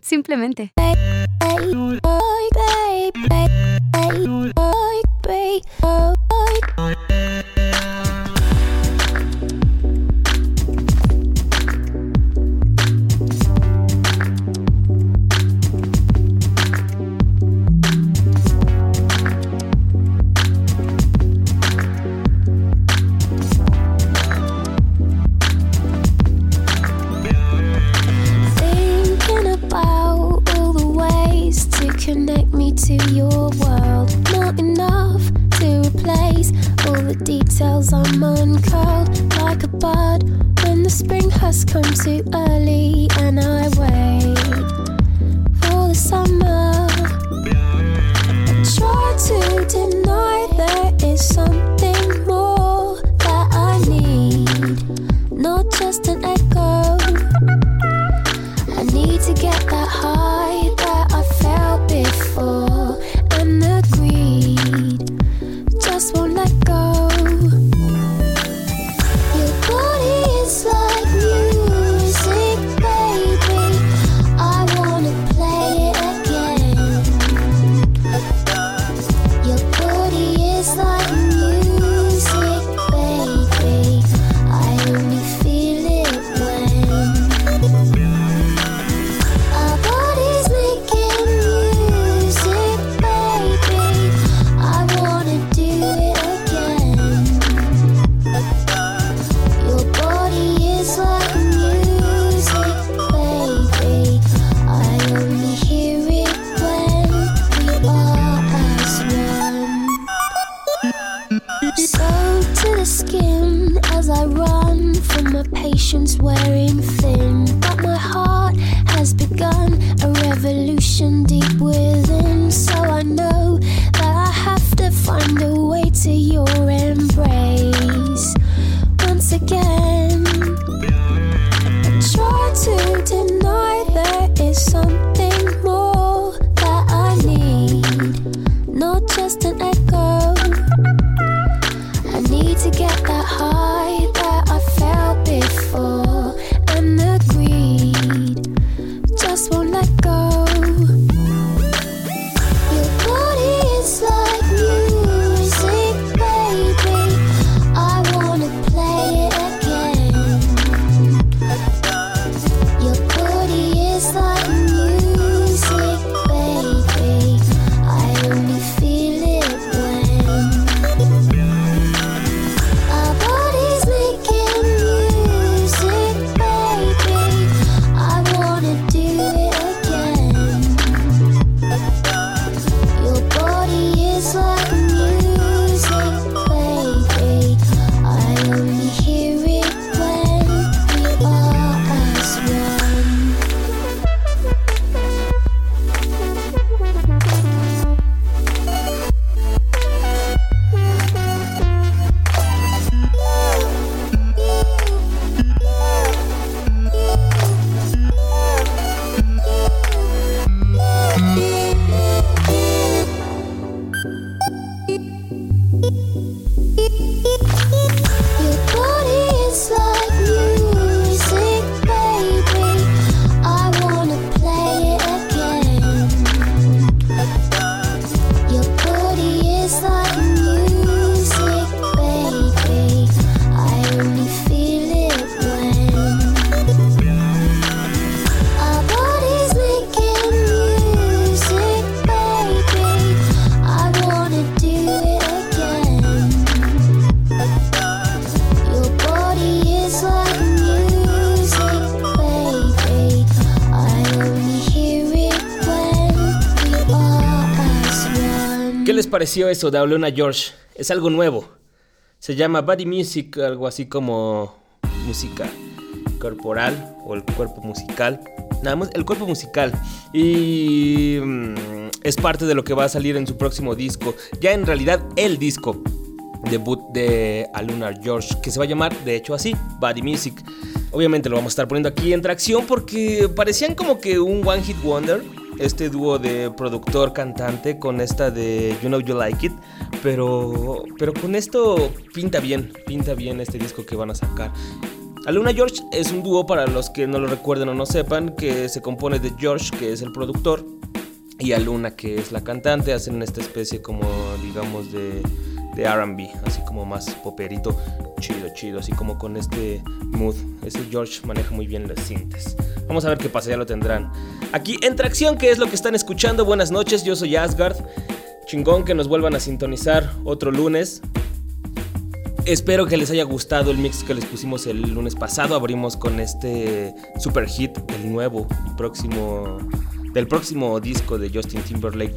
simplemente. Pareció eso de Aulona George? Es algo nuevo. Se llama Body Music, algo así como música corporal o el cuerpo musical. Nada más, el cuerpo musical. Y mm, es parte de lo que va a salir en su próximo disco. Ya en realidad el disco debut de Aluna George, que se va a llamar de hecho así, Body Music. Obviamente lo vamos a estar poniendo aquí en tracción porque parecían como que un One Hit Wonder este dúo de productor cantante con esta de You Know You Like It, pero pero con esto pinta bien, pinta bien este disco que van a sacar. Aluna George es un dúo para los que no lo recuerden o no sepan, que se compone de George, que es el productor, y Aluna, que es la cantante. Hacen esta especie como, digamos, de, de RB, así como más poperito, chido, chido, así como con este mood. Ese George maneja muy bien las cintas. Vamos a ver qué pasa, ya lo tendrán. Aquí en Tracción, que es lo que están escuchando. Buenas noches, yo soy Asgard. Chingón que nos vuelvan a sintonizar otro lunes. Espero que les haya gustado el mix que les pusimos el lunes pasado. Abrimos con este super hit, el nuevo próximo del próximo disco de Justin Timberlake,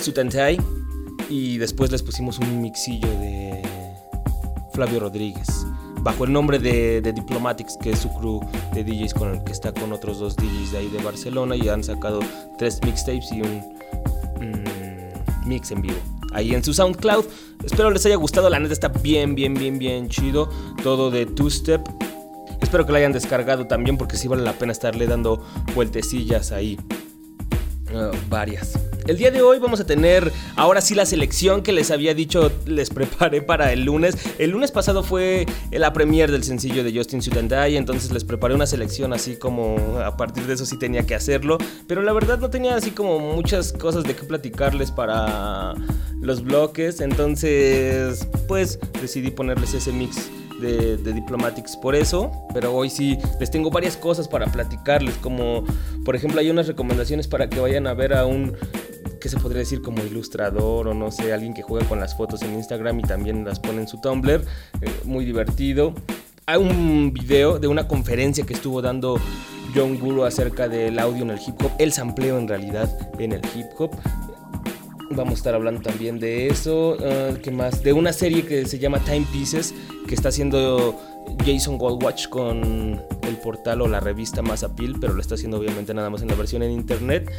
Sutantai. Y después les pusimos un mixillo de Flavio Rodríguez, bajo el nombre de, Diplomatics, que es su crew de DJs con el que está con otros dos DJs de ahí de Barcelona. Y han sacado tres mixtapes y un mix en vivo ahí en su SoundCloud. Espero les haya gustado, la neta está bien, bien, bien, bien chido. Todo de two step. Espero que lo hayan descargado también porque sí vale la pena estarle dando vueltecillas ahí. Ah, varias. El día de hoy vamos a tener ahora sí la selección que les había dicho, les preparé para el lunes. El lunes pasado fue la premier del sencillo de Justin Sutendai, entonces les preparé una selección así como a partir de eso sí tenía que hacerlo, pero la verdad no tenía así como muchas cosas de qué platicarles para los bloques, entonces pues decidí ponerles ese mix de, Diplomatics por eso, pero hoy sí les tengo varias cosas para platicarles, como por ejemplo hay unas recomendaciones para que vayan a ver a un que se podría decir como ilustrador o no sé, alguien que juega con las fotos en Instagram y también las pone en su Tumblr, eh, muy divertido. Hay un video de una conferencia que estuvo dando John Guru acerca del audio en el hip hop, el sampleo en realidad en el hip hop. Vamos a estar hablando también de eso. Uh, ¿Qué más? De una serie que se llama Time Pieces, que está haciendo Jason Goldwatch con el portal o la revista Más Appeal, pero lo está haciendo obviamente nada más en la versión en internet.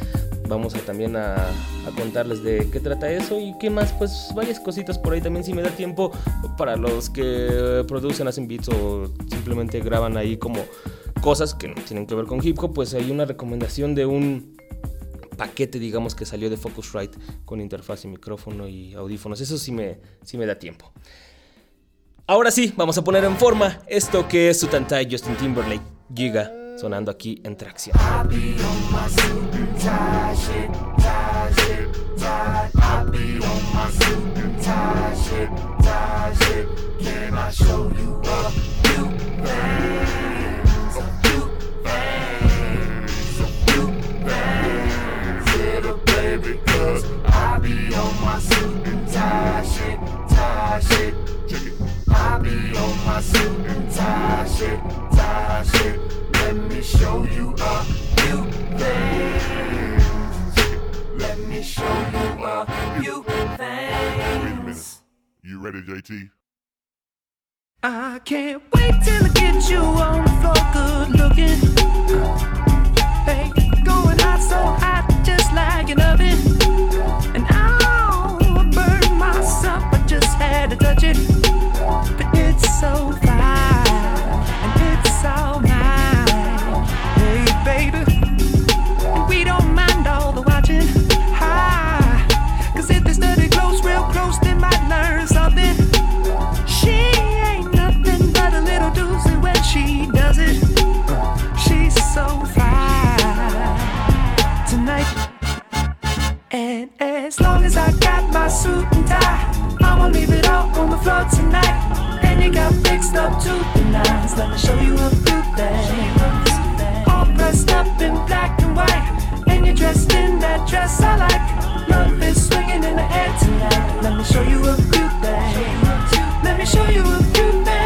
Vamos a también a, a, contarles de qué trata eso y qué más, pues varias cositas por ahí también si me da tiempo para los que producen, hacen beats o simplemente graban ahí como cosas que no tienen que ver con hip hop, pues hay una recomendación de un paquete, digamos, que salió de Focusrite con interfaz y micrófono y audífonos. Eso sí me, sí me da tiempo. Ahora sí, vamos a poner en forma esto que es Sutantai Justin Timberlake Giga sonando aquí en tracción. because I be on my suit and tie shit, tie shit. Check it. I be on my suit and tie shit, tie shit. Let me show you a few things. Let me show you a few things. Wait a minute. You ready, JT? I can't wait till I get you on the floor, good looking. Hey, going hot so hot just like an oven. To touch it. But it's so fine, and it's all mine. Hey, baby, we don't mind all the watching. Hi, Cause if they study close, real close, they might learn something. She ain't nothing but a little doozy when she does it. She's so fine tonight. And as long as I got my suit and tie, I'ma leave it all on the floor tonight. And you got fixed up to the nines. Let me show you a few things. All dressed up in black and white, and you're dressed in that dress I like. Love is swinging in the air tonight. Let me show you a few things. Let me show you a few things.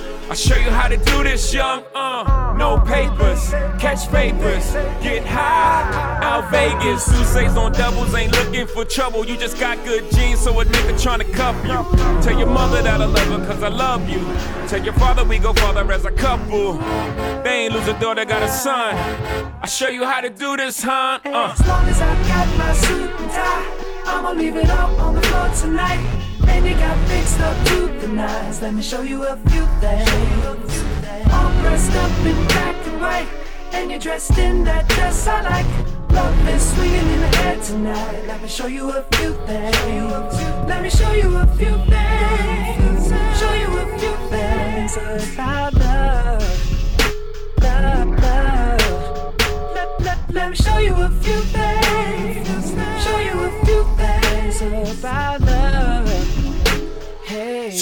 I'll show you how to do this, young. Uh, no papers, catch papers, get high. Out Vegas, Sousa's on doubles, ain't looking for trouble. You just got good genes, so a nigga tryna cuff you. Tell your mother that I love her, cause I love you. Tell your father we go father as a couple. They ain't lose a daughter, got a son. I'll show you how to do this, huh? Uh. As long as I got my suit and tie, I'ma leave it all on the floor tonight. And you got fixed up to the nines. Let me show you a few things. All dressed up in black and white, and you're dressed in that dress I like. Love is swinging in the air tonight. Let me show you a few things. Let me show you a few things. Show you a few things about love. Love, love. Let, let, let me show you a few things. Show you a few things about love.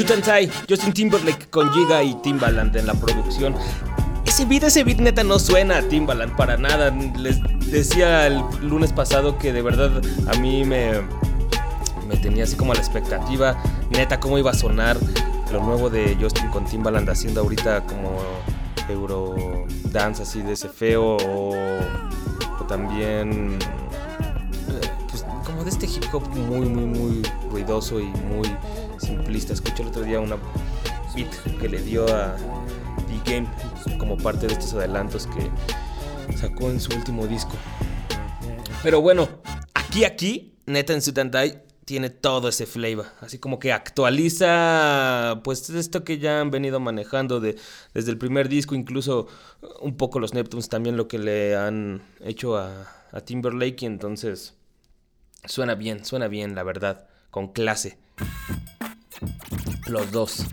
Tie, Justin Timberlake con Giga y Timbaland en la producción. Ese beat, ese beat neta no suena a Timbaland para nada. Les decía el lunes pasado que de verdad a mí me, me tenía así como la expectativa neta cómo iba a sonar lo nuevo de Justin con Timbaland haciendo ahorita como Euro Dance así de ese feo o, o también eh, pues, como de este hip hop muy muy muy ruidoso y muy simplista. Escuché el otro día una beat que le dio a D-Game como parte de estos adelantos que sacó en su último disco. Pero bueno, aquí, aquí, neta en Suit and Die tiene todo ese flavor. Así como que actualiza, pues esto que ya han venido manejando de, desde el primer disco, incluso un poco los Neptunes también lo que le han hecho a, a Timberlake. Y entonces suena bien, suena bien, la verdad, con clase. Los dos.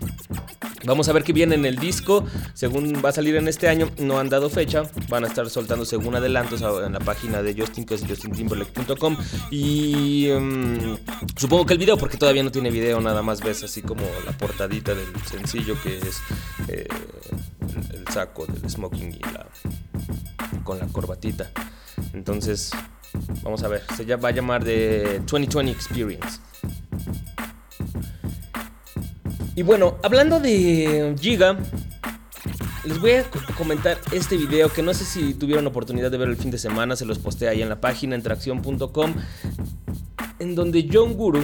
Vamos a ver qué viene en el disco. Según va a salir en este año, no han dado fecha. Van a estar soltando según adelantos en la página de Justin, que es justintimberlake.com. Y um, supongo que el video, porque todavía no tiene video, nada más ves así como la portadita del sencillo, que es eh, el, saco del smoking y la con la corbatita. Entonces, vamos a ver. Se va a llamar de 2020 Experience. Y bueno, hablando de Giga, les voy a comentar este video que no sé si tuvieron oportunidad de ver el fin de semana, se los posté ahí en la página entracción.com, en donde John Guru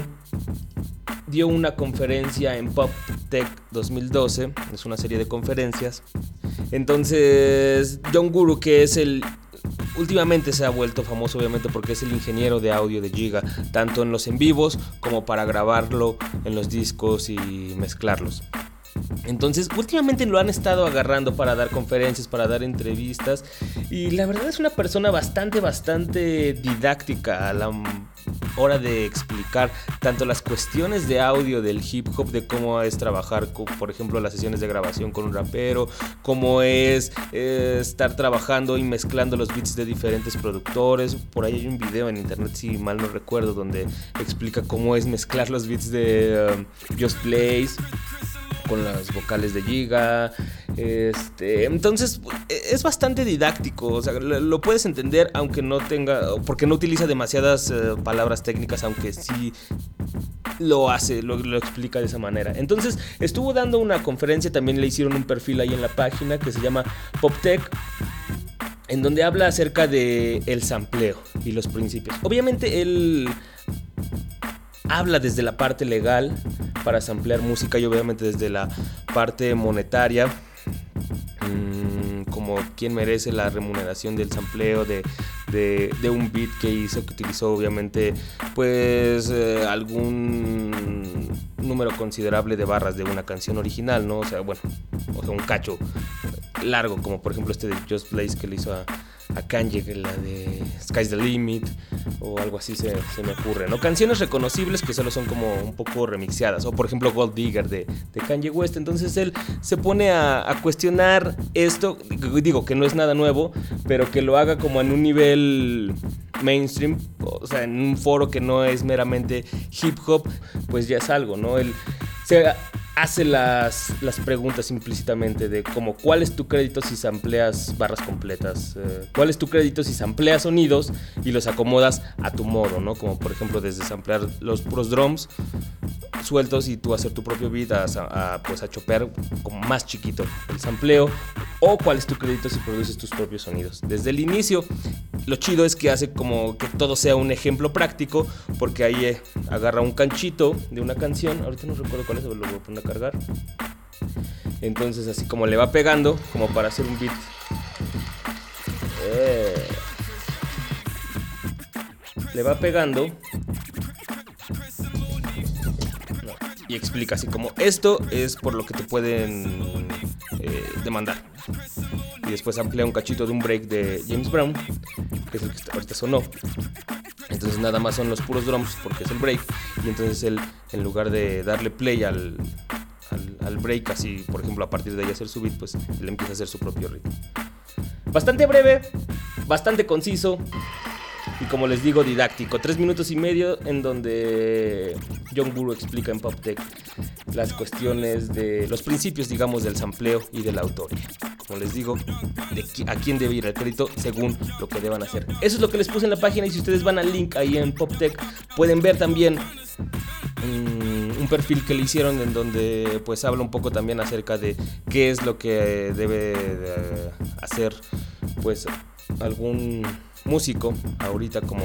dio una conferencia en Pop Tech 2012, es una serie de conferencias. Entonces, John Guru, que es el últimamente se ha vuelto famoso obviamente porque es el ingeniero de audio de Giga, tanto en los en vivos como para grabarlo en los discos y mezclarlos. Entonces, últimamente lo han estado agarrando para dar conferencias, para dar entrevistas. Y la verdad es una persona bastante, bastante didáctica hora de explicar tanto las cuestiones de audio del hip hop, de cómo es trabajar, por ejemplo, las sesiones de grabación con un rapero, cómo es eh, estar trabajando y mezclando los beats de diferentes productores. Por ahí hay un video en internet, si mal no recuerdo, donde explica cómo es mezclar los beats de um, Just Blaze con las vocales de Giga. Este, entonces es bastante didáctico, o sea, lo puedes entender aunque no tenga, porque no utiliza demasiadas uh, palabras técnicas, aunque sí lo hace, lo, lo, explica de esa manera. Entonces estuvo dando una conferencia, también le hicieron un perfil ahí en la página que se llama PopTech en donde habla acerca de el sampleo y los principios. Obviamente él habla desde la parte legal para samplear música y obviamente desde la parte monetaria mmm, como quien merece la remuneración del sampleo de, de, de, un beat que hizo que utilizó obviamente pues eh, algún número considerable de barras de una canción original no o sea bueno o sea un cacho largo como por ejemplo este de Just Blaze que le hizo a, a Kanye la de Sky's the Limit o algo así se, me ocurre, ¿no? Canciones reconocibles que solo son como un poco remixeadas, o por ejemplo Gold Digger de, de Kanye West, entonces él se pone a, a, cuestionar esto, digo que no es nada nuevo, pero que lo haga como en un nivel mainstream, o sea, en un foro que no es meramente hip hop, pues ya es algo, ¿no? Él se hace las, las preguntas implícitamente de como cuál es tu crédito si sampleas barras completas, eh, cuál es tu crédito si sampleas sonidos y los acomodas a tu modo, ¿no? Como por ejemplo desde samplear los puros drums sueltos y tú hacer tu propio beat a, a, pues a chopear como más chiquito el sampleo o cuál es tu crédito si produces tus propios sonidos. Desde el inicio lo chido es que hace como que todo sea un ejemplo práctico porque ahí eh, agarra un canchito de una canción, ahorita no recuerdo cuál es, lo voy a poner cargar. Entonces así como le va pegando, como para hacer un beat. Eh, le va pegando. Y explica así como esto es por lo que te pueden eh, demandar. Y después amplía un cachito de un break de James Brown, que es el que ahorita sonó. Entonces nada más son los puros drums porque es el break. Y entonces él, en lugar de darle play al, al, break, así por ejemplo a partir de ahí hacer su beat, pues él empieza a hacer su propio ritmo. Bastante breve, bastante conciso y como les digo didáctico. Tres minutos y medio en donde John Guru explica en Pop Tech las cuestiones de los principios, digamos, del sampleo y de la autoría. Como les digo, a quién debe ir el crédito según lo que deban hacer. Eso es lo que les puse en la página y si ustedes van al link ahí en PopTech pueden ver también um, un perfil que le hicieron en donde pues habla un poco también acerca de qué es lo que debe de hacer pues algún músico ahorita como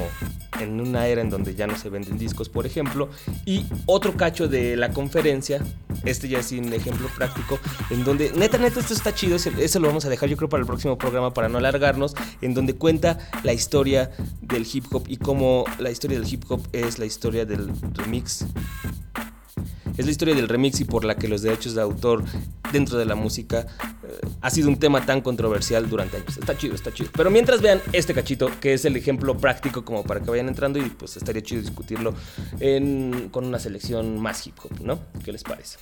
en una era en donde ya no se venden discos por ejemplo. Y otro cacho de la conferencia este ya es un ejemplo práctico en donde neta neta esto está chido eso, eso lo vamos a dejar yo creo para el próximo programa para no alargarnos en donde cuenta la historia del hip hop y cómo la historia del hip hop es la historia del remix es la historia del remix y por la que los derechos de autor dentro de la música eh, ha sido un tema tan controversial durante años. Está chido, está chido. Pero mientras vean este cachito, que es el ejemplo práctico como para que vayan entrando y pues estaría chido discutirlo con una selección más hip hop, ¿no? ¿Qué les parece?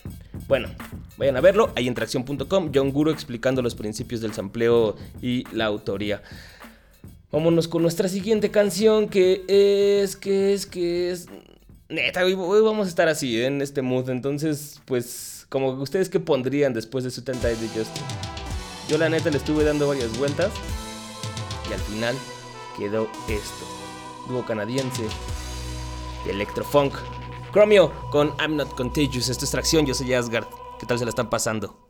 Bueno, vayan a verlo, ahí en tracción.com, John Guru explicando los principios del sampleo y la autoría. Vámonos con nuestra siguiente canción que es, que es, que es... Neta, hoy, vamos a estar así, en este mood. Entonces, pues, como ustedes qué pondrían después de su tenta de Justin. Yo la neta le estuve dando varias vueltas y al final quedó esto. Dúo canadiense de electrofunk. Chromio con I'm Not Contagious. Esto es tracción, yo soy Asgard. ¿Qué tal se la están pasando?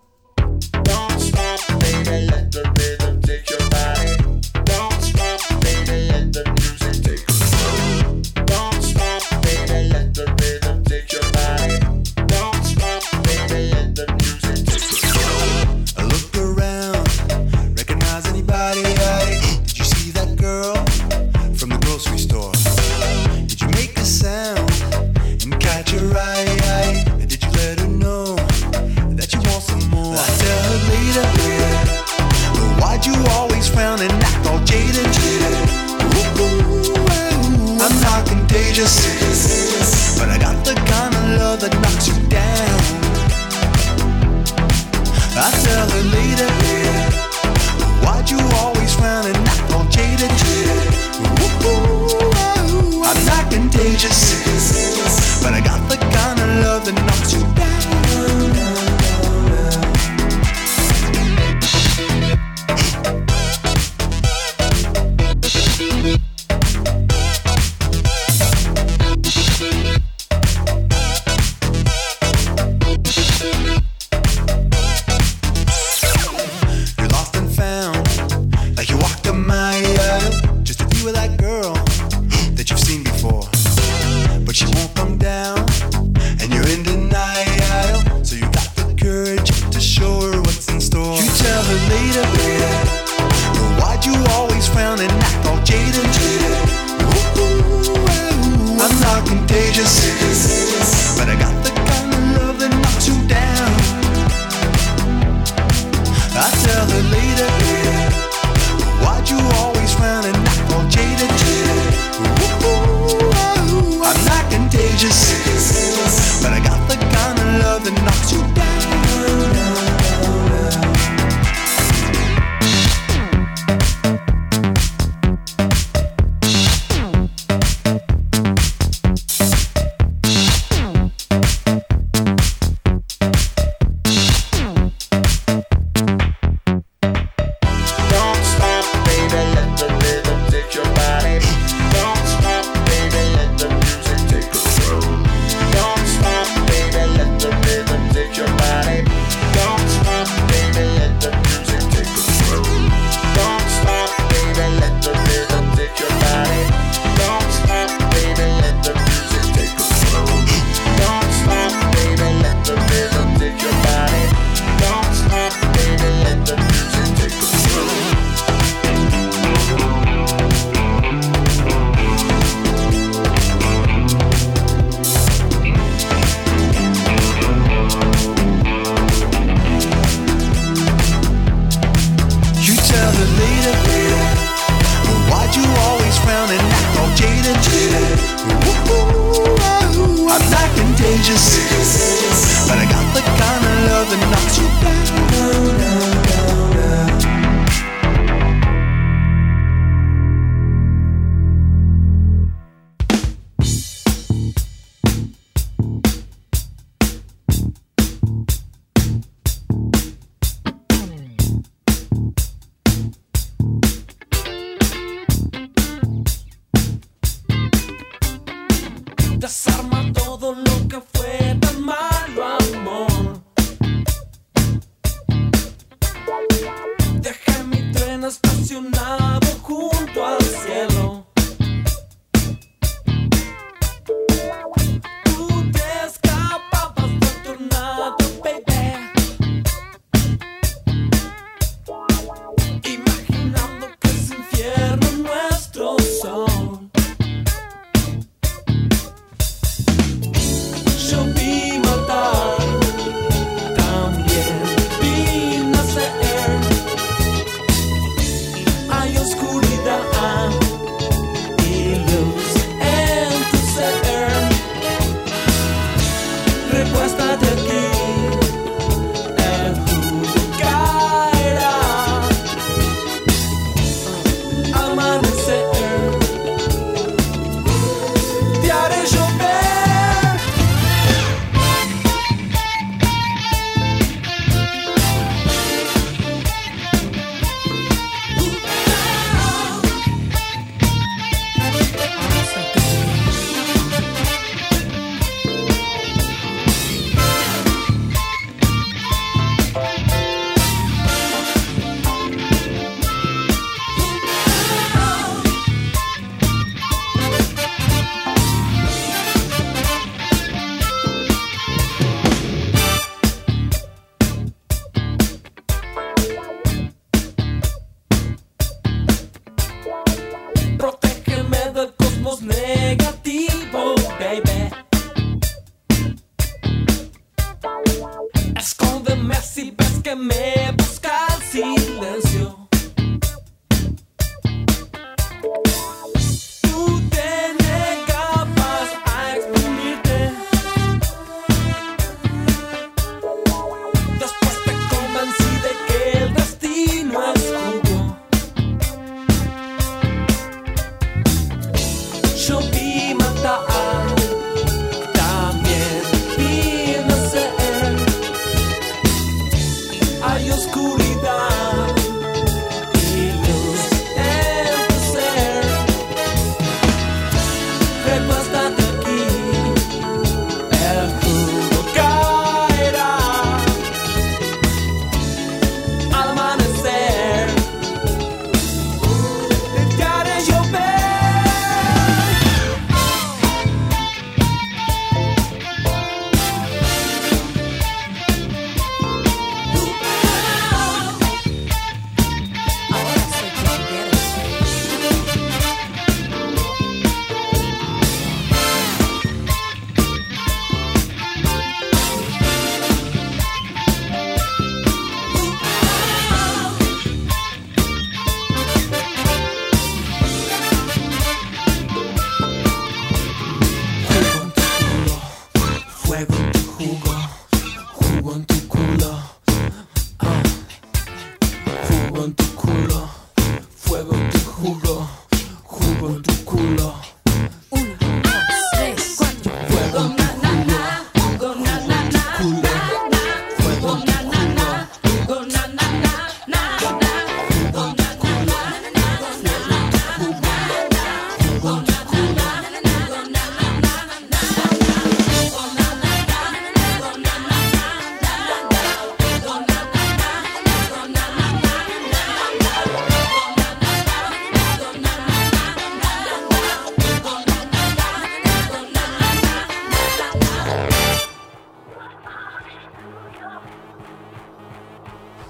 desarma todo lo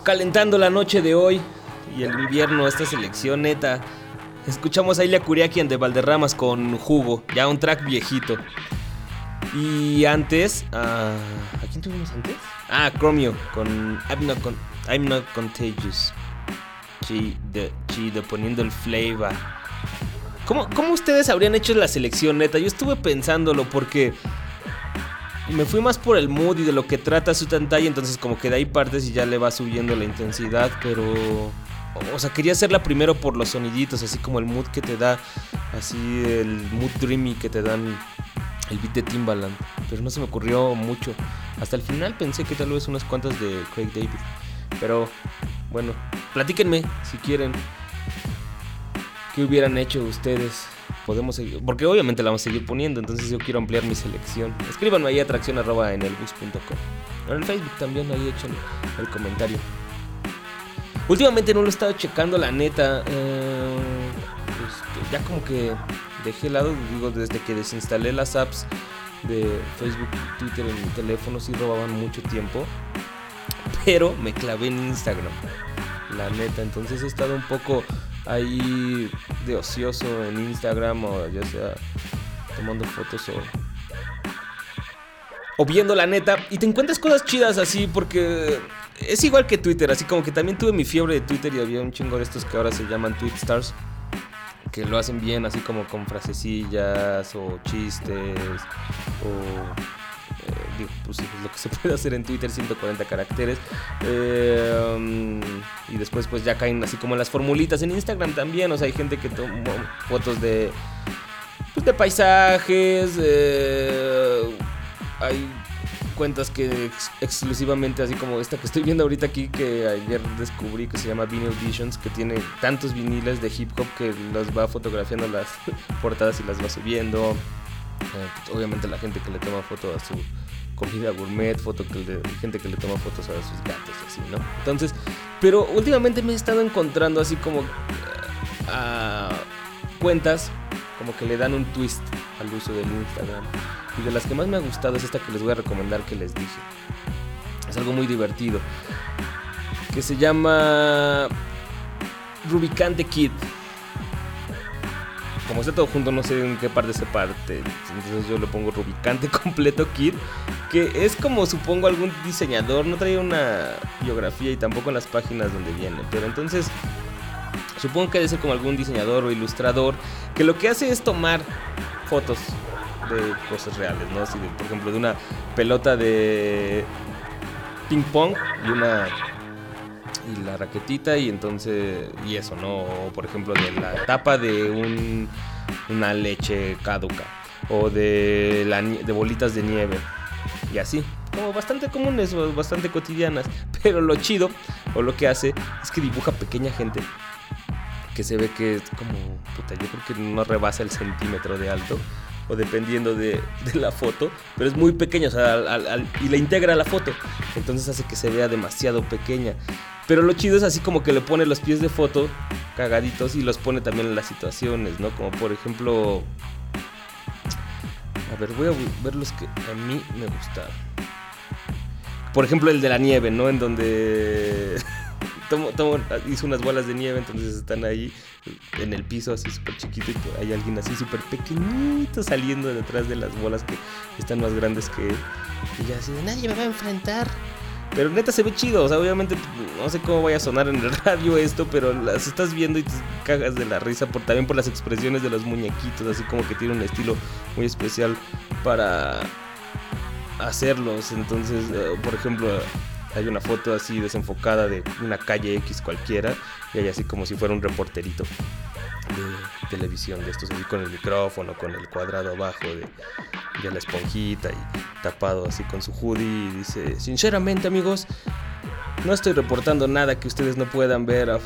calentando la noche de hoy y el invierno, esta selección neta. Escuchamos a Ilia Curiaquian de Valderramas con Jugo, ya un track viejito. Y antes, ah, ¿a quién tuvimos antes? Ah, Chromio con I'm Not, Contagious. Chido, chido, poniendo el flavor. ¿Cómo, ¿Cómo ustedes habrían hecho la selección neta? Yo estuve pensándolo porque me fui más por el mood y de lo que trata su pantalla, entonces como que de ahí partes y ya le va subiendo la intensidad, pero... O sea, quería hacerla primero por los soniditos, así como el mood que te da, así el mood dreamy que te dan el beat de Timbaland, pero no se me ocurrió mucho. Hasta el final pensé que tal vez unas cuantas de Craig David, pero bueno, platíquenme si quieren. ¿Qué hubieran hecho ustedes? Podemos seguir, porque obviamente la vamos a seguir poniendo, entonces yo quiero ampliar mi selección. Escríbanme ahí atracción arroba en el bus.com. En el Facebook también, ahí echen el comentario. Últimamente no lo he estado checando, la neta. eh, este, ya como que dejé de lado, digo, desde que desinstalé las apps de Facebook Twitter en mi teléfono, sí robaban mucho tiempo. Pero me clavé en Instagram, la neta. Entonces he estado un poco ahí de ocioso en Instagram, o ya sea tomando fotos o o viendo la neta. Y te encuentras cosas chidas así porque es igual que Twitter, así como que también tuve mi fiebre de Twitter y había un chingo de estos que ahora se llaman Tweet Stars que lo hacen bien así como con frasecillas o chistes o digo, pues pues lo que se puede hacer en Twitter 140 caracteres um, y después pues ya caen así como las formulitas en Instagram también, o sea, hay gente que toma fotos de pues, de paisajes, eh, hay cuentas que ex- exclusivamente, así como esta que estoy viendo ahorita aquí, que ayer descubrí que se llama Vinyl Visions, que tiene tantos viniles de hip hop que los va fotografiando las portadas y las va subiendo. Eh, obviamente la gente que le toma foto a su comida gourmet, foto que le- gente que le toma fotos a sus gatos así, ¿no? Entonces, pero últimamente me he estado encontrando así como eh, a cuentas como que le dan un twist al uso del Instagram. Y de las que más me ha gustado es esta que les voy a recomendar que les dije. Es algo muy divertido. Que se llama Rubicante Kid. Como está todo junto, no sé en qué parte se parte. Entonces yo le pongo Rubicante completo Kid. Que es como supongo algún diseñador. No trae una biografía y tampoco las páginas donde viene. Pero entonces supongo que debe ser como algún diseñador o ilustrador. Que lo que hace es tomar fotos de cosas reales, ¿no? Por ejemplo, de una pelota de ping pong y una y la raquetita y entonces y eso, ¿no? O por ejemplo de la tapa de un una leche caduca o de la de bolitas de nieve y así. Como bastante comunes bastante cotidianas, pero lo chido o lo que hace es que dibuja pequeña gente que se ve que es como, puta, yo creo que no rebasa el centímetro de alto, o dependiendo de, la foto, pero es muy pequeño, o sea, y le integra la foto, entonces hace que se vea demasiado pequeña. Pero lo chido es así como que le pone los pies de foto cagaditos y los pone también en las situaciones, ¿no? Como por ejemplo... A ver, voy a ver los que a mí me gustaron. Por ejemplo, el de la nieve, ¿no? En donde tomo, tomo- hizo unas bolas de nieve, entonces están ahí en el piso así súper chiquito y hay alguien así súper pequeñito saliendo detrás de las bolas que están más grandes que él. Y ya así de nadie me va a enfrentar. Pero neta se ve chido, o sea, obviamente no sé cómo vaya a sonar en el radio esto, pero las estás viendo y te cagas de la risa por también por las expresiones de los muñequitos, así como que tiene un estilo muy especial para hacerlos. Entonces, eh, por ejemplo, hay una foto así desenfocada de una calle X cualquiera y hay así como si fuera un reporterito de televisión de estos así con el micrófono, con el cuadrado abajo de, de la esponjita y tapado así con su hoodie y dice, sinceramente amigos, no estoy reportando nada que ustedes no puedan ver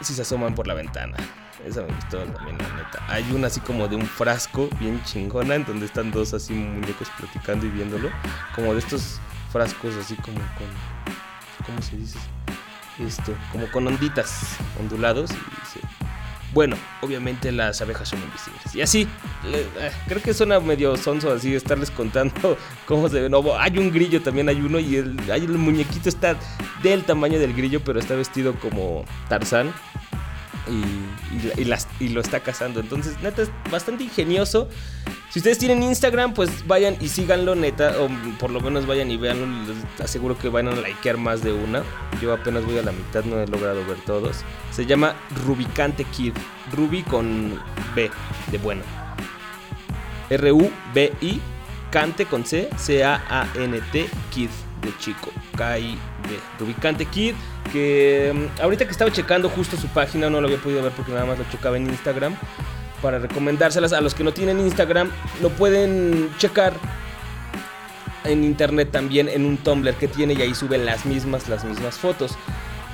si se asoman por la ventana. Esa me gustó también, la neta. Hay una así como de un frasco bien chingona en donde están dos así muñecos platicando y viéndolo. Como de estos frascos así como con... ¿Cómo se dice? Esto, como con onditas ondulados. Y bueno, obviamente las abejas son invisibles. Y así, le- eh, creo que suena medio sonso así estarles contando cómo se ve. No, hay un grillo, también hay uno y el, hay el muñequito está del tamaño del grillo, pero está vestido como Tarzán. Y, y y las- y lo está cazando. Entonces, neta, es bastante ingenioso. Si ustedes tienen Instagram, pues vayan y síganlo, neta. O por lo menos vayan y véanlo. Les aseguro que van a likear más de una. Yo apenas voy a la mitad, no he logrado ver todos. Se llama Rubicante Kid. Ruby con B, de bueno. Rubicante con C, C-A-A-N-T, Kid de chico, K-I-D. Rubicante Kid, que mm, ahorita que estaba checando justo su página, no lo había podido ver porque nada más lo checaba en Instagram. Para recomendárselas a los que no tienen Instagram, lo pueden checar en internet también en un Tumblr que tiene y ahí suben las mismas, las mismas fotos.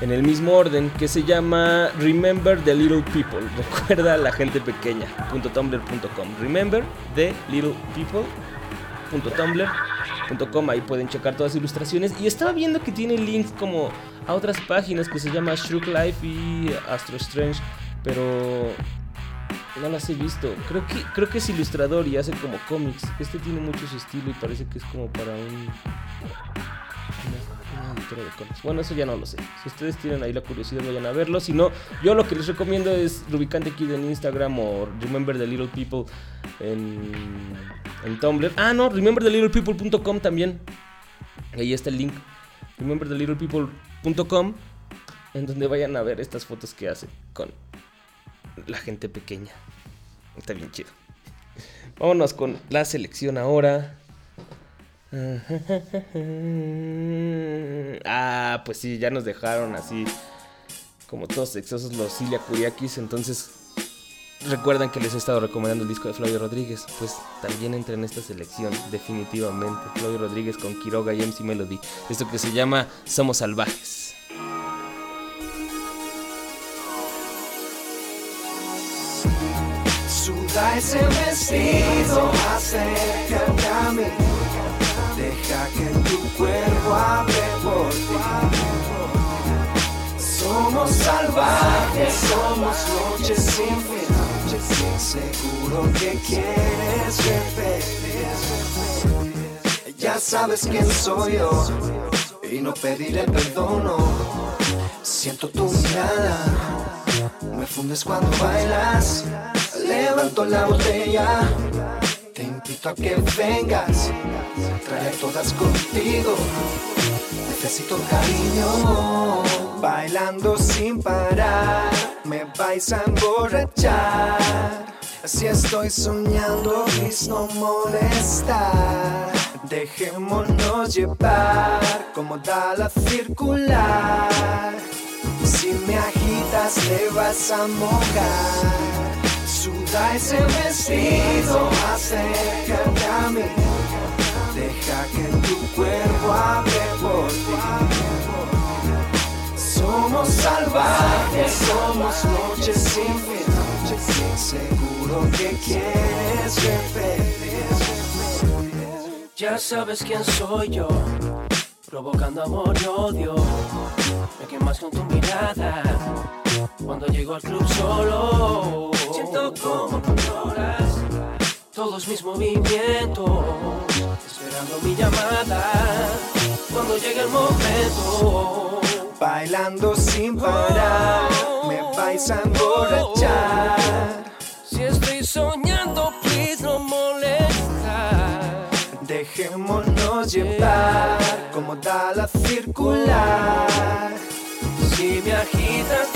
En el mismo orden que se llama Remember the Little People. Recuerda a la gente pequeña. .tumblr.com. Remember the Little People. .tumblr.com. Ahí pueden checar todas las ilustraciones. Y estaba viendo que tiene links como a otras páginas que se llama Shrook Life y Astro Strange. Pero no las he visto. Creo que, creo que es ilustrador y hace como cómics. Este tiene mucho su estilo y parece que es como para un. Una, editora de cómics. Bueno, eso ya no lo sé. Si ustedes tienen ahí la curiosidad, vayan a verlo. Si no, yo lo que les recomiendo es Rubicante Kid en Instagram o Remember the Little People en, en Tumblr. Ah, no, rememberthelittlepeople.com también. Ahí está el link. Rememberthelittlepeople.com en donde vayan a ver estas fotos que hace con la gente pequeña. Está bien chido. Vámonos con la selección ahora. Ah, pues sí, ya nos dejaron así como todos sexosos los Cilia Kuriakis. Entonces, recuerdan que les he estado recomendando el disco de Flavio Rodríguez. Pues también entra en esta selección, definitivamente. Flavio Rodríguez con Quiroga y MC Melody. Esto que se llama Somos Salvajes. Suda ese vestido, acércate a mí. Deja que tu cuerpo hable por ti. Somos salvajes, somos noches sin fin. Seguro que quieres repetir. Ya sabes quién soy yo y no pediré perdono. Siento tu mirada, me fundes cuando bailas. Levanto la botella, te invito a que vengas. Trae todas contigo, necesito cariño. Bailando sin parar, me vais a emborrachar. Si estoy soñando, please no molestar. Dejémonos llevar como da la circular. Si me agitas, te vas a mojar. Suda ese vestido, acércate a mí. Deja que tu cuerpo hable por ti. Somos salvajes, somos noches sin fin. Seguro que quieres repetir. Ya sabes quién soy yo, provocando amor y odio. Me quemas con tu mirada. Cuando llego al club solo, siento como controlas todos mis movimientos, esperando mi llamada. Cuando llegue el momento, bailando sin parar, me vais a emborrachar. Si estoy soñando, please no molesta. Dejémonos llevar como da la circular. Si me agitas,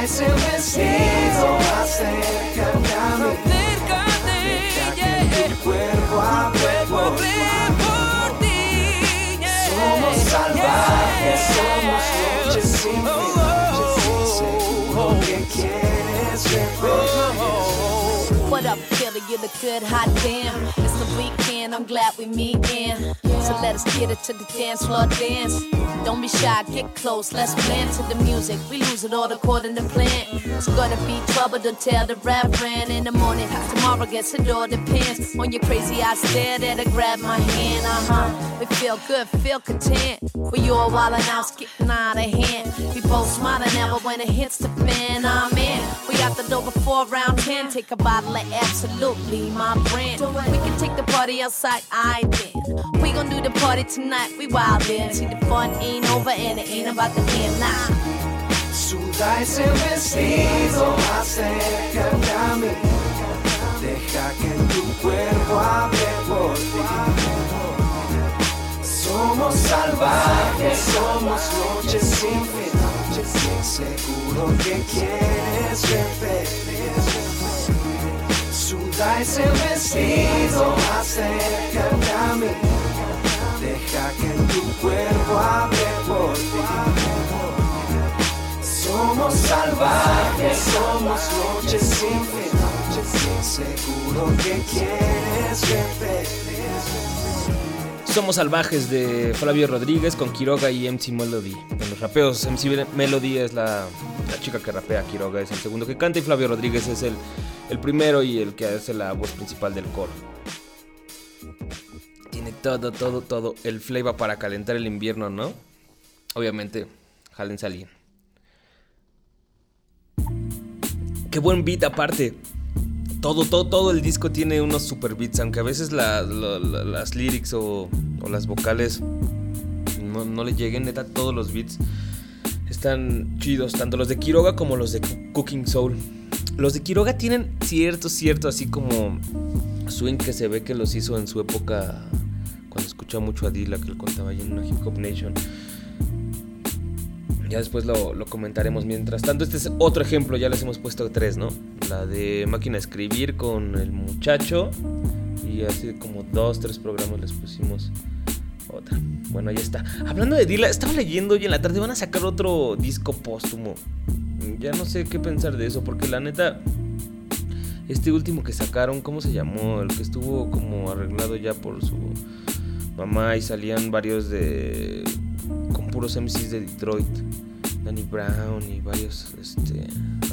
Suda ese vestido, acércate a mí. Deja que tu cuerpo hable por ti. Somos salvajes, somos noches sin fin. Seguro que quieres repetir. What up, killer? You look good, hot damn. It's the weekend, I'm glad we meetin'. So let us get it to the dance floor, dance. Don't be shy, get close, let's blend to the music. We lose it all according to plan. It's gonna be trouble, don't tell the reverend in the morning. Tomorrow gets it all depends on your crazy eyes stare that I grab my hand. Uh huh. We feel good, feel content. We all wildin' out, it's getting out of hand. We both smiling never when it hits the fan. I'm in. We out the door before round 10. Take a bottle of absolutely my brand. We can take the party outside, I did. We gon' do the party tonight, we wildin'. See the fun ain't over and it ain't about the end now. Suda ese vestido, acércate a mí. Deja que tu cuerpo hable por ti. Somos salvajes, somos noches sin fin. Seguro que quieres repetir. Suda ese vestido, acércate a mí. Deja que tu cuerpo hable por ti. Somos salvajes, somos noches sin fin. Seguro que quieres beber. Somos salvajes de Flavio Rodríguez con Quiroga y MC Melody. En los rapeos, MC Melody es la, la chica que rapea, Quiroga es el segundo que canta y Flavio Rodríguez es el, el primero y el que hace la voz principal del coro. Todo, todo, todo el flavor para calentar el invierno, ¿no? Obviamente, jálense a alguien. Qué buen beat aparte. Todo, todo, todo el disco tiene unos super beats, aunque a veces la- la- la- las lyrics o, las vocales no, no le lleguen, neta, todos los beats están chidos, tanto los de Quiroga como los de Cooking Soul. Los de Quiroga tienen cierto, cierto, así como swing que se ve que los hizo en su época mucho a Dilla, que le contaba ahí en una Hip Hop Nation. Ya después lo, lo comentaremos. Mientras tanto, este es otro ejemplo. Ya les hemos puesto tres, ¿no? La de máquina escribir con el muchacho. Y hace como dos, tres programas les pusimos otra. Bueno, ya está. Hablando de Dila, estaba leyendo hoy en la tarde. Van a sacar otro disco póstumo. Ya no sé qué pensar de eso. Porque la neta. Este último que sacaron, ¿cómo se llamó? El que estuvo como arreglado ya por su mamá y salían varios de con puros MCs de Detroit. Danny Brown y varios, este,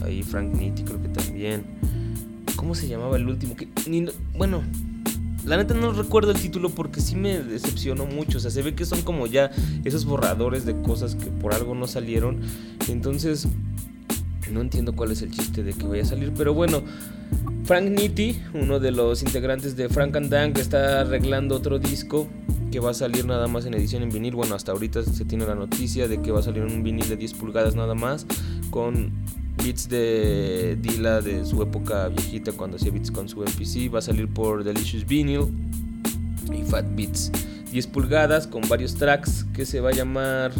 ahí Frank Nitti creo que también. ¿Cómo se llamaba el último? Que, bueno, la neta no recuerdo el título porque sí me decepcionó mucho. O sea, se ve que son como ya esos borradores de cosas que por algo no salieron. Entonces, no entiendo cuál es el chiste de que vaya a salir. Pero bueno, Frank Nitti, uno de los integrantes de Frank and Dan, que está arreglando otro disco que va a salir nada más en edición en vinil. Bueno, hasta ahorita se tiene la noticia de que va a salir un vinil de 10 pulgadas nada más, con beats de Dilla de su época viejita cuando hacía beats con su MPC. Va a salir por Delicious Vinyl y Fat Beats. 10 pulgadas con varios tracks que se va a llamar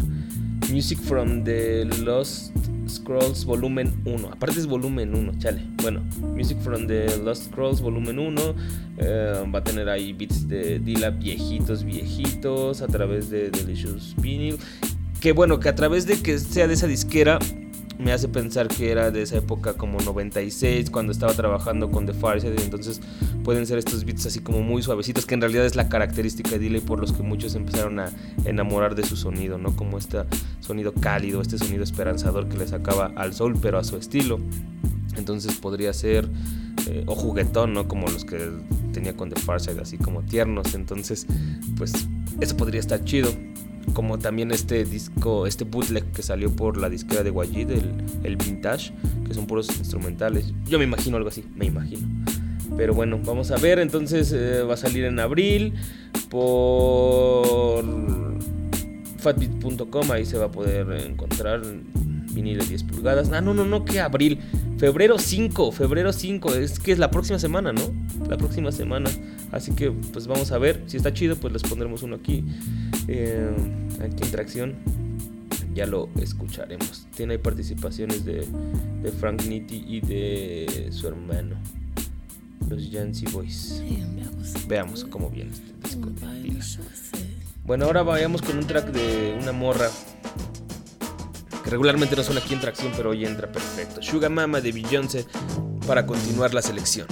Music from the Lost Scrolls Volumen 1. Aparte es volumen 1, chale. Bueno, Music from the Lost Scrolls Volumen 1. eh, va a tener ahí beats de Dilla viejitos, viejitos, a través de Delicious Vinyl. Que bueno, que a través de que sea de esa disquera, me hace pensar que era de esa época como 96, cuando estaba trabajando con The Farsight. Entonces pueden ser estos beats así como muy suavecitos, que en realidad es la característica de Dilla y por los que muchos empezaron a enamorar de su sonido, ¿no? Como este sonido cálido, este sonido esperanzador que le sacaba al soul, pero a su estilo. Entonces podría ser, eh, o juguetón, ¿no? Como los que tenía con The Farsight, así como tiernos. Entonces, pues eso podría estar chido. Como también este disco, este bootleg que salió por la disquera de Wajid, el, el Vintage, que son puros instrumentales. Yo me imagino algo así, me imagino. Pero bueno, vamos a ver. Entonces eh, va a salir en abril por fatbit.com. Ahí se va a poder encontrar vinil de 10 pulgadas. Ah, no, no, no, que abril. Febrero 5, febrero 5. Es que es la próxima semana, ¿no? La próxima semana. Así que pues vamos a ver. Si está chido, pues les pondremos uno aquí. Eh, aquí en tracción. Ya lo escucharemos. Tiene ahí participaciones de, de Frank Nitti y de su hermano. Los Yancy Boys. Veamos cómo viene este disco. Bueno, ahora vayamos con un track de una morra que regularmente no suena aquí en tracción, pero hoy entra perfecto. Sugar Mama de Beyoncé para continuar la selección.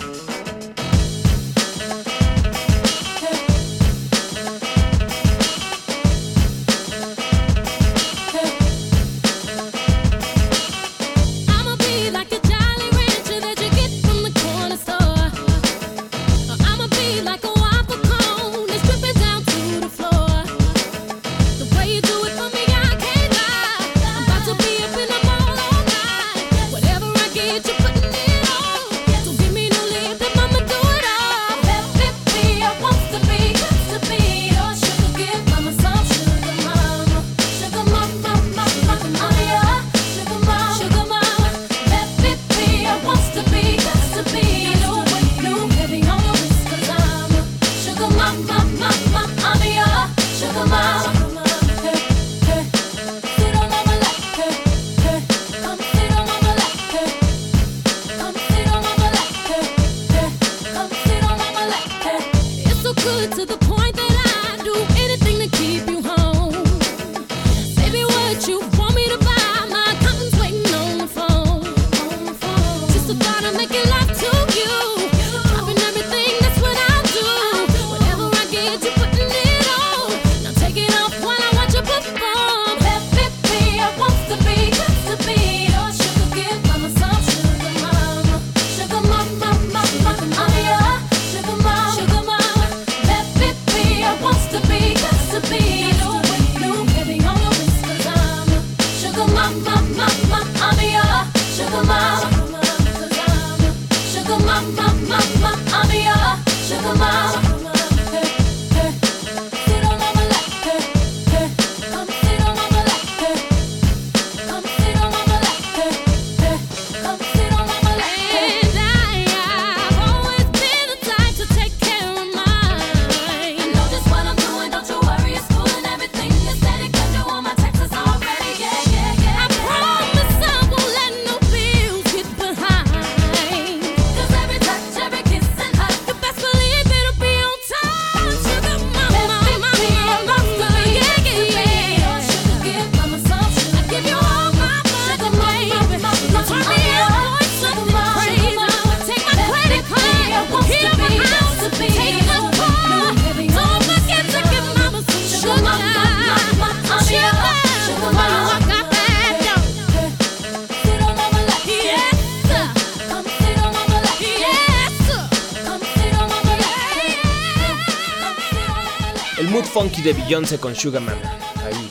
Funky de Beyoncé con Sugar Mama. Ahí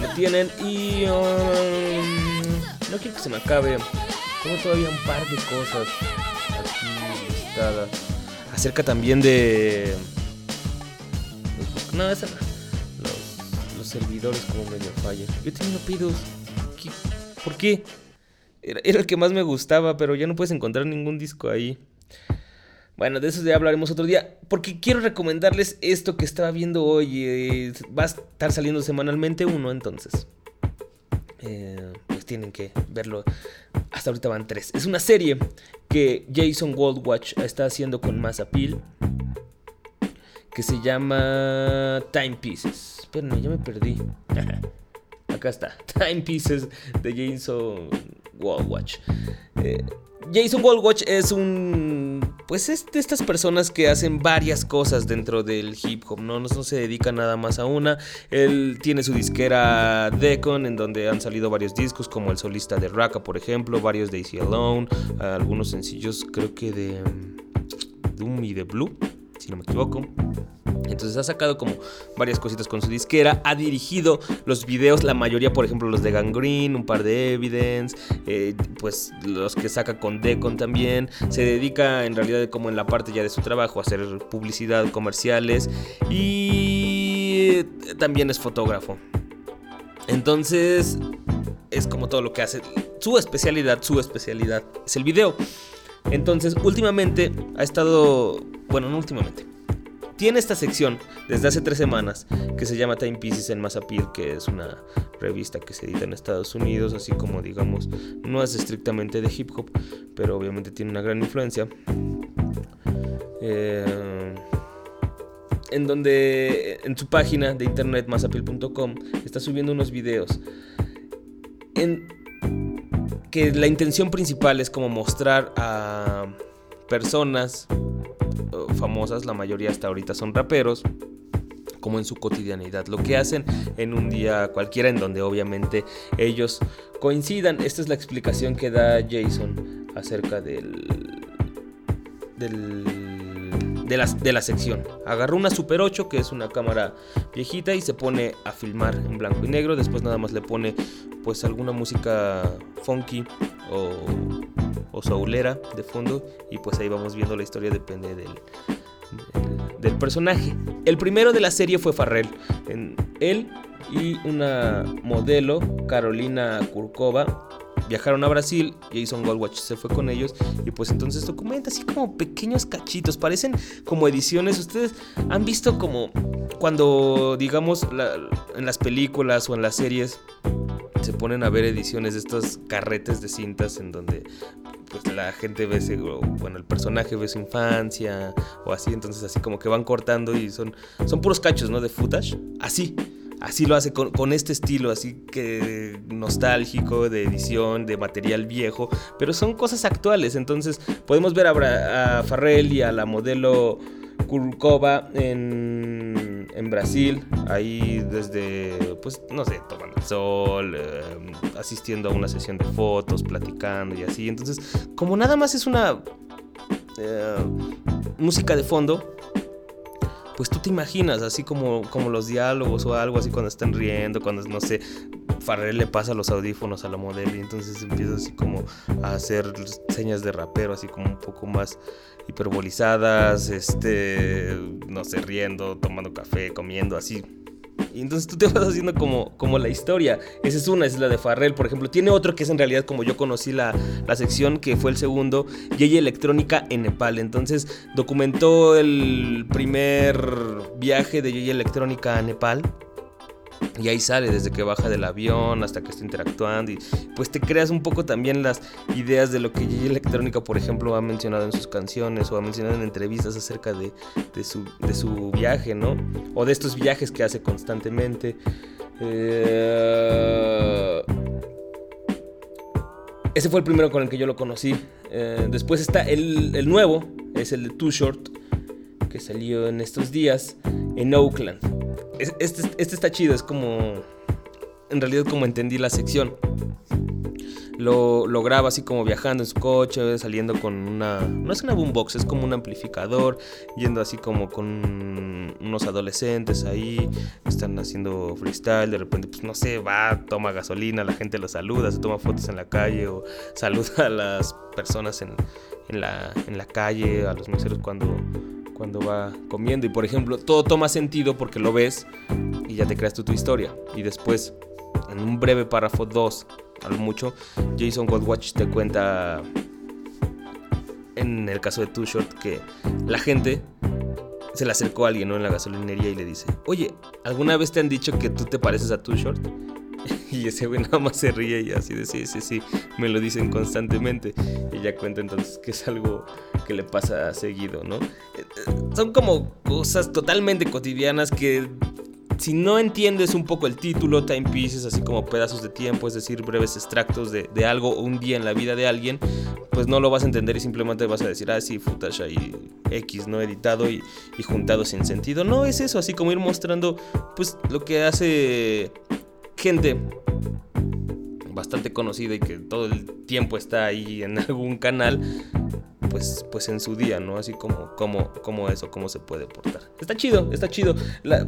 lo tienen. Y. um, no quiero que se me acabe. Tengo todavía un par de cosas aquí listadas. Acerca también de. No, esa no. Los, los servidores como medio fallan. Yo he tenido pidos. ¿Qué? ¿Por qué? Era el que más me gustaba, pero ya no puedes encontrar ningún disco ahí. Bueno, de eso ya hablaremos otro día. Porque quiero recomendarles esto que estaba viendo hoy. eh, va a estar saliendo semanalmente uno, entonces. Eh, pues tienen que verlo. Hasta ahorita van tres. Es una serie que Jason Goldwatch está haciendo con más appeal. Que se llama Time Pieces. Espérenme, ya me perdí. Acá está. Time Pieces de Jason Goldwatch. Eh, Jason Goldwatch es un. Pues es de estas personas que hacen varias cosas dentro del hip hop, ¿no? No, no se dedica nada más a una. Él tiene su disquera Decon, en donde han salido varios discos, como el solista de Raka, por ejemplo, varios de Easy Alone, algunos sencillos, creo que de mm, Doom y de Blue, si no me equivoco. Entonces ha sacado como varias cositas con su disquera. Ha dirigido los videos, la mayoría, por ejemplo, los de Gangrene, un par de Evidence, eh, pues los que saca con Decon también. Se dedica en realidad como en la parte ya de su trabajo a hacer publicidad, comerciales y también es fotógrafo. Entonces es como todo lo que hace. Su especialidad, su especialidad es el video. Entonces últimamente ha estado, bueno, no últimamente tiene esta sección desde hace tres semanas que se llama Time Pieces en Mass Appeal, que es una revista que se edita en Estados Unidos, así como digamos, no es estrictamente de hip hop, pero obviamente tiene una gran influencia. Eh, en donde en su página de internet masapil.com está subiendo unos videos en que la intención principal es como mostrar a personas eh, famosas, la mayoría hasta ahorita son raperos, como en su cotidianidad, lo que hacen en un día cualquiera en donde obviamente ellos coincidan. Esta es la explicación que da Jason acerca del del de la, de la sección. Agarró una Super 8, que es una cámara viejita, y se pone a filmar en blanco y negro. Después nada más le pone pues alguna música funky o, o soulera de fondo. Y pues ahí vamos viendo la historia, depende del, del, del personaje. El primero de la serie fue Farrell. En, él y una modelo, Carolina Kurkova, viajaron a Brasil, Jason Goldwatch se fue con ellos y pues entonces documenta así como pequeños cachitos, parecen como ediciones, ustedes han visto como cuando digamos la- en las películas o en las series se ponen a ver ediciones de estos carretes de cintas en donde pues la gente ve, ese- o, bueno, el personaje ve su infancia o así, entonces así como que van cortando y son, son puros cachos, ¿no? De footage, así. Así lo hace con, este estilo, así que nostálgico, de edición, de material viejo, pero son cosas actuales. Entonces podemos ver a, Farrell y a la modelo Kurkova en, Brasil, ahí desde, pues, no sé, tomando el sol, eh, asistiendo a una sesión de fotos, platicando y así. Entonces, como nada más es una eh, música de fondo, pues tú te imaginas así como, como los diálogos o algo así cuando están riendo, cuando, no sé, Farrell le pasa los audífonos a la modelo y entonces empieza así como a hacer señas de rapero, así como un poco más hiperbolizadas, este, no sé, riendo, tomando café, comiendo, así. Y entonces tú te vas haciendo como, como la historia. Esa es una, es la de Farrell, por ejemplo. Tiene otro que es en realidad como yo conocí la, la sección, que fue el segundo, Yeye Electrónica en Nepal. Entonces documentó el primer viaje de Yeye Electrónica a Nepal. Y ahí sale desde que baja del avión hasta que está interactuando y pues te creas un poco también las ideas de lo que Yeye Electrónica, por ejemplo, ha mencionado en sus canciones o ha mencionado en entrevistas acerca de, de su, de su viaje, ¿no? O de estos viajes que hace constantemente. Eh, Ese fue el primero con el que yo lo conocí. Eh, después está el, el nuevo, es el de Too Short, que salió en estos días en Oakland. Es- Este, este está chido, es como. En realidad, como entendí la sección. Lo, lo graba así como viajando en su coche, saliendo con una. No es una boombox, es como un amplificador, yendo así como con unos adolescentes ahí, están haciendo freestyle. De repente, pues no sé, va, toma gasolina, la gente lo saluda, se toma fotos en la calle o saluda a las personas en, en la, en la calle, a los meseros cuando, cuando va comiendo. Y por ejemplo, todo toma sentido porque lo ves y ya te creas tú tu historia. Y después, en un breve párrafo 2, a lo mucho, Jason Goldwatch te cuenta, en el caso de Too Short, que la gente se le acercó a alguien en la gasolinería y le dice, oye, ¿alguna vez te han dicho que tú te pareces a Too Short? Y ese güey nada más se ríe y así de sí, sí, sí, me lo dicen constantemente. Y ella cuenta entonces que es algo que le pasa seguido, ¿no? Eh, eh, Son como cosas totalmente cotidianas que si no entiendes un poco el título, time pieces, así como pedazos de tiempo, es decir, breves extractos de, de algo o un día en la vida de alguien, pues no lo vas a entender y simplemente vas a decir, ah, sí, footage ahí X, ¿no? Editado y, y juntado sin sentido. No es eso, así como ir mostrando, pues, lo que hace gente bastante conocida y que todo el tiempo está ahí en algún canal, pues, pues en su día, ¿no? Así como, como, como eso, cómo se puede portar. Está chido, está chido.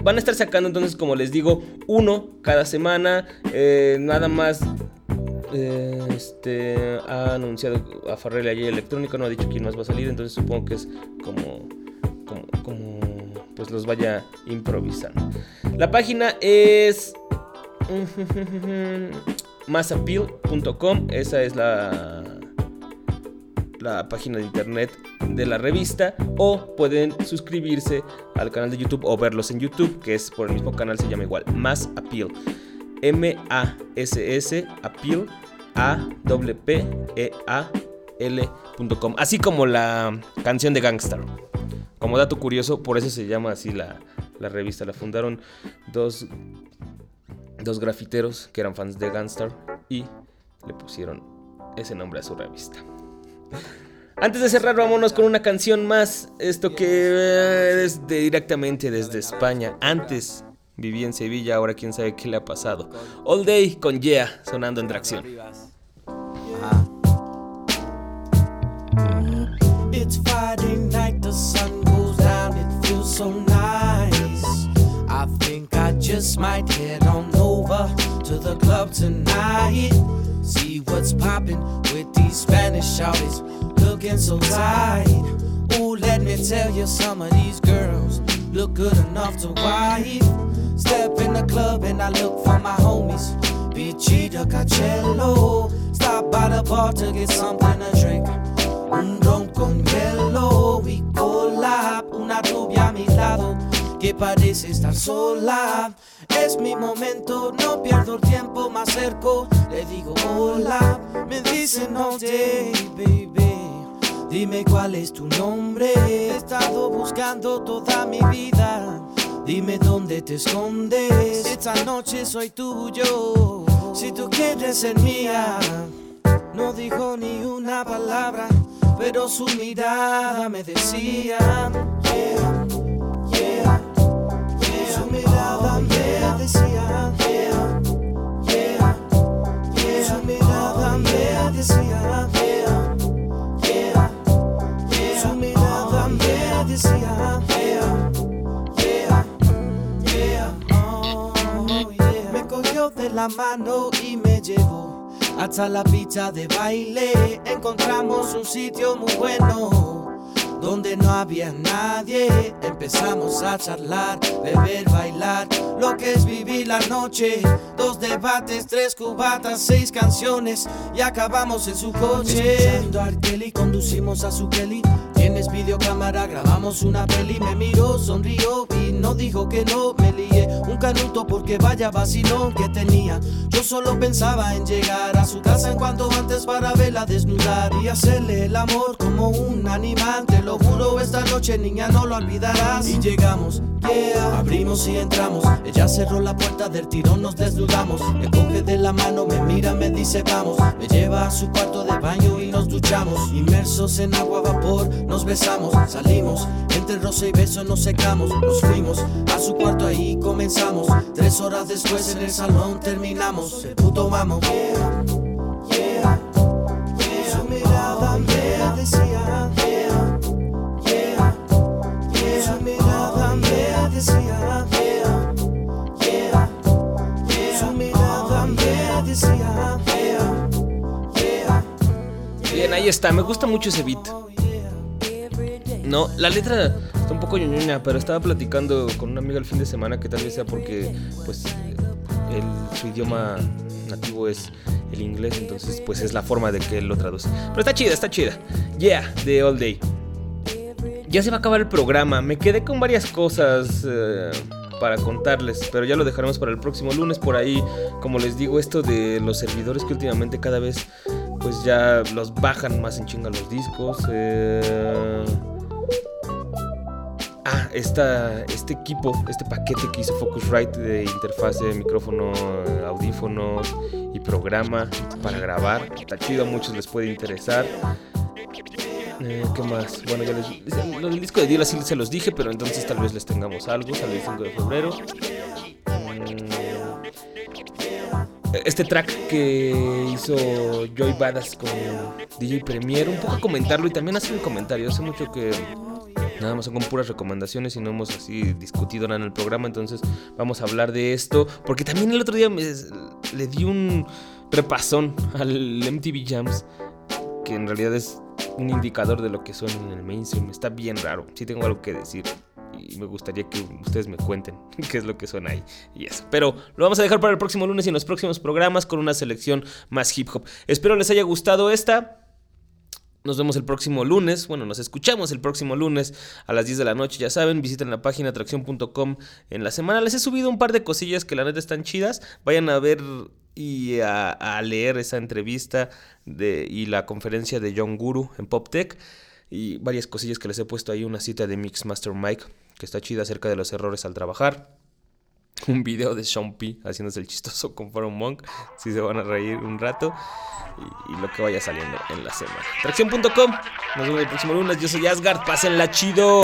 Van a estar sacando entonces, como les digo, uno cada semana, eh, nada más. eh, este ha anunciado a Farrell ayer electrónica, no ha dicho quién más va a salir, entonces supongo que es como, como, como pues los vaya improvisando. La página es masappeal.com, esa es la la página de internet de la revista o pueden suscribirse al canal de YouTube o verlos en YouTube, que es por el mismo canal se llama igual, Appeal. M A S S Appeal A W P E A L.com, así como la canción de Gangstar. Como dato curioso, por eso se llama así la, la revista. La fundaron dos, dos grafiteros que eran fans de Gangstar y le pusieron ese nombre a su revista. Antes de cerrar, vámonos con una canción más. Esto que eh, es de- directamente desde España. Antes vivía en Sevilla, ahora quién sabe qué le ha pasado. All Day con Yeah sonando en tracción. Friday night. I think I just might head on to the club tonight. See what's poppin' with these Spanish shawties looking so tight. Ooh, let me tell you, some of these girls look good enough to wife. Step in the club and I look for my homies. Bichita Cacello. Stop by the bar to get something to drink. Un ron con hielo y cola. Una rubia a mi lado que parece estar sola. Es mi momento, no pierdo el tiempo, me acerco, le digo hola. Me dicen all day, baby. Dime cuál es tu nombre. He estado buscando toda mi vida Dime dónde te escondes. Esta noche soy tuyo. Si tú quieres ser mía. No dijo ni una palabra, pero su mirada me decía. Yeah, yeah. De la mano y me llevó hasta la pista de baile. Encontramos un sitio muy bueno. Donde no había nadie, empezamos a charlar, beber, bailar, lo que es vivir la noche. Dos debates, tres cubatas, seis canciones y acabamos en su coche. Escuchando a R. Kelly, conducimos a su Kelly. Tienes videocámara, grabamos una peli. Me miró, sonrió y no dijo que no. Me un canuto porque vaya vacilón que tenía. Yo solo pensaba en llegar a su casa en cuanto antes para verla desnudar y hacerle el amor como un animal. Te lo juro, esta noche niña no lo olvidarás. Y llegamos, yeah, abrimos y entramos. Ella cerró la puerta del tirón, nos desnudamos. Me coge de la mano, me mira, me dice vamos. Me lleva a su cuarto de baño y nos duchamos. Inmersos en agua vapor, nos besamos, salimos. Entre roce y beso nos secamos. Nos fuimos a su cuarto, ahí comenzamos. Tres horas después en el salón terminamos. El puto vamos. Yeah, yeah, yeah. Su mirada me decía. Yeah, yeah, yeah. Su mirada me decía. Ahí está. Me gusta mucho ese beat. No, la letra está un poco ñoñoña, pero estaba platicando con una amiga el fin de semana que tal vez sea porque, pues, su idioma nativo es el inglés, entonces, pues es la forma de que él lo traduce. Pero está chida, está chida. Yeah, de All Day. Ya se va a acabar el programa. Me quedé con varias cosas eh, para contarles, pero ya lo dejaremos para el próximo lunes. Por ahí, como les digo, esto de los servidores que últimamente cada vez, pues ya los bajan más en chinga los discos. eh, Ah, esta, este equipo, este paquete que hizo Focusrite de interfase, micrófono, audífonos y programa para grabar. Está chido, a muchos les puede interesar. Eh, ¿Qué más? Bueno, ya les, del disco de Dila sí se los dije, pero entonces tal vez les tengamos algo. Sale el 5 de febrero. Este track que hizo Joy Badass con DJ Premier, un poco comentarlo y también hacer un comentario. Hace mucho que Nada más son con puras recomendaciones y no hemos así discutido nada en el programa, entonces vamos a hablar de esto. Porque también el otro día me- le di un repasón al MTV Jams, que en realidad es un indicador de lo que son en el mainstream. Está bien raro, sí tengo algo que decir. Y me gustaría que ustedes me cuenten qué es lo que son ahí y eso. Pero lo vamos a dejar para el próximo lunes y en los próximos programas con una selección más hip hop. Espero les haya gustado esta. Nos vemos el próximo lunes. Bueno, nos escuchamos el próximo lunes a las 10 de la noche. Ya saben, visiten la página atracción.com en la semana. Les he subido un par de cosillas que la neta están chidas. Vayan a ver y a, a leer esa entrevista de, y la conferencia de John Guru en PopTech. Y varias cosillas que les he puesto ahí. Una cita de Mixmaster Mike, que está chida acerca de los errores al trabajar. Un video de Sean P haciéndose el chistoso con Forum Monk. Si se van a reír un rato y, y lo que vaya saliendo en la semana. Tracción.com. Nos vemos el próximo lunes. Yo soy Asgard. Pásenla chido.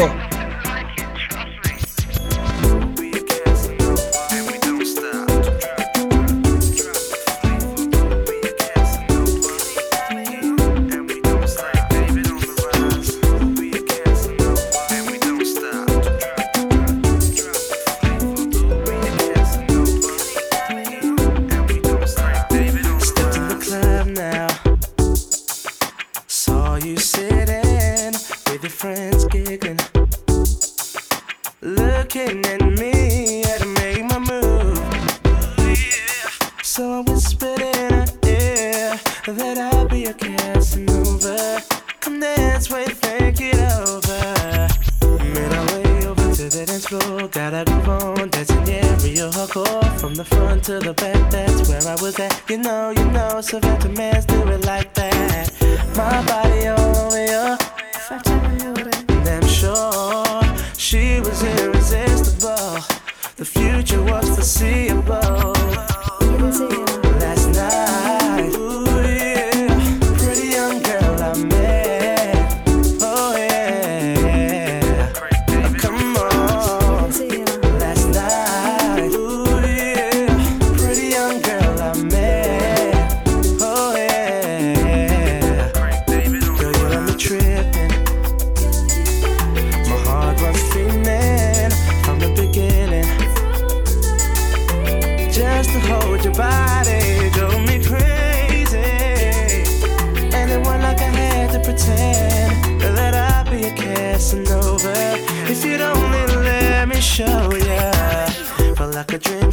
the front to the back, that's where I was at. You know, you know, Savannah man's do it like that. My body all over you. Damn sure she was irresistible. The future was foreseeable.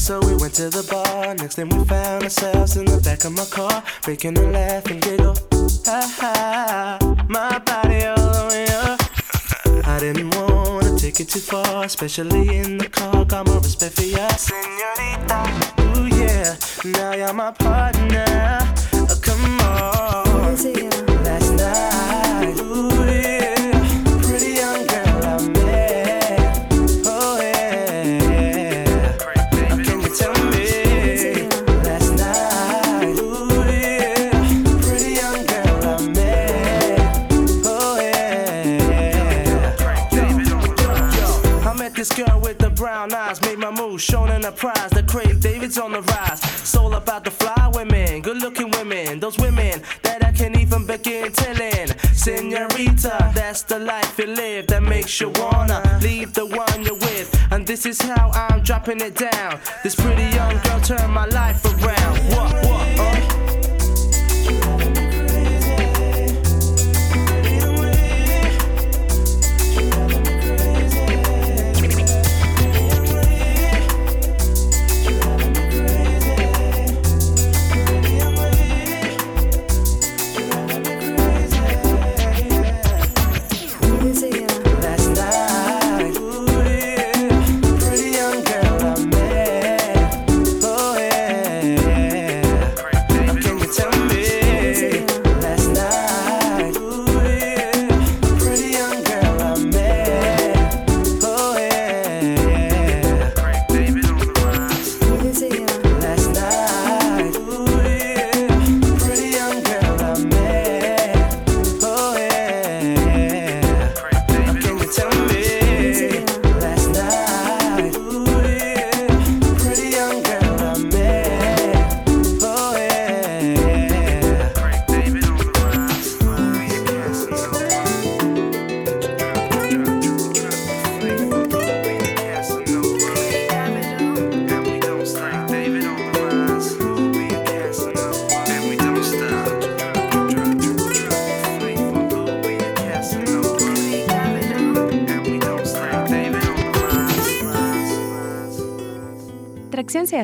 So we went to the bar. Next thing we found ourselves in the back of my car, making her laugh and giggle. Ha ha, my body all over you. I didn't wanna take it too far, especially in the car. Got more respect for ya, senorita. Ooh yeah, now you're my partner. Oh, come on. David's on the rise. Soul about the fly women, good looking women, those women that I can't even begin telling. Senorita, that's the life you live that makes you wanna leave the one you're with. And this is how I'm dropping it down. This pretty young girl turned my life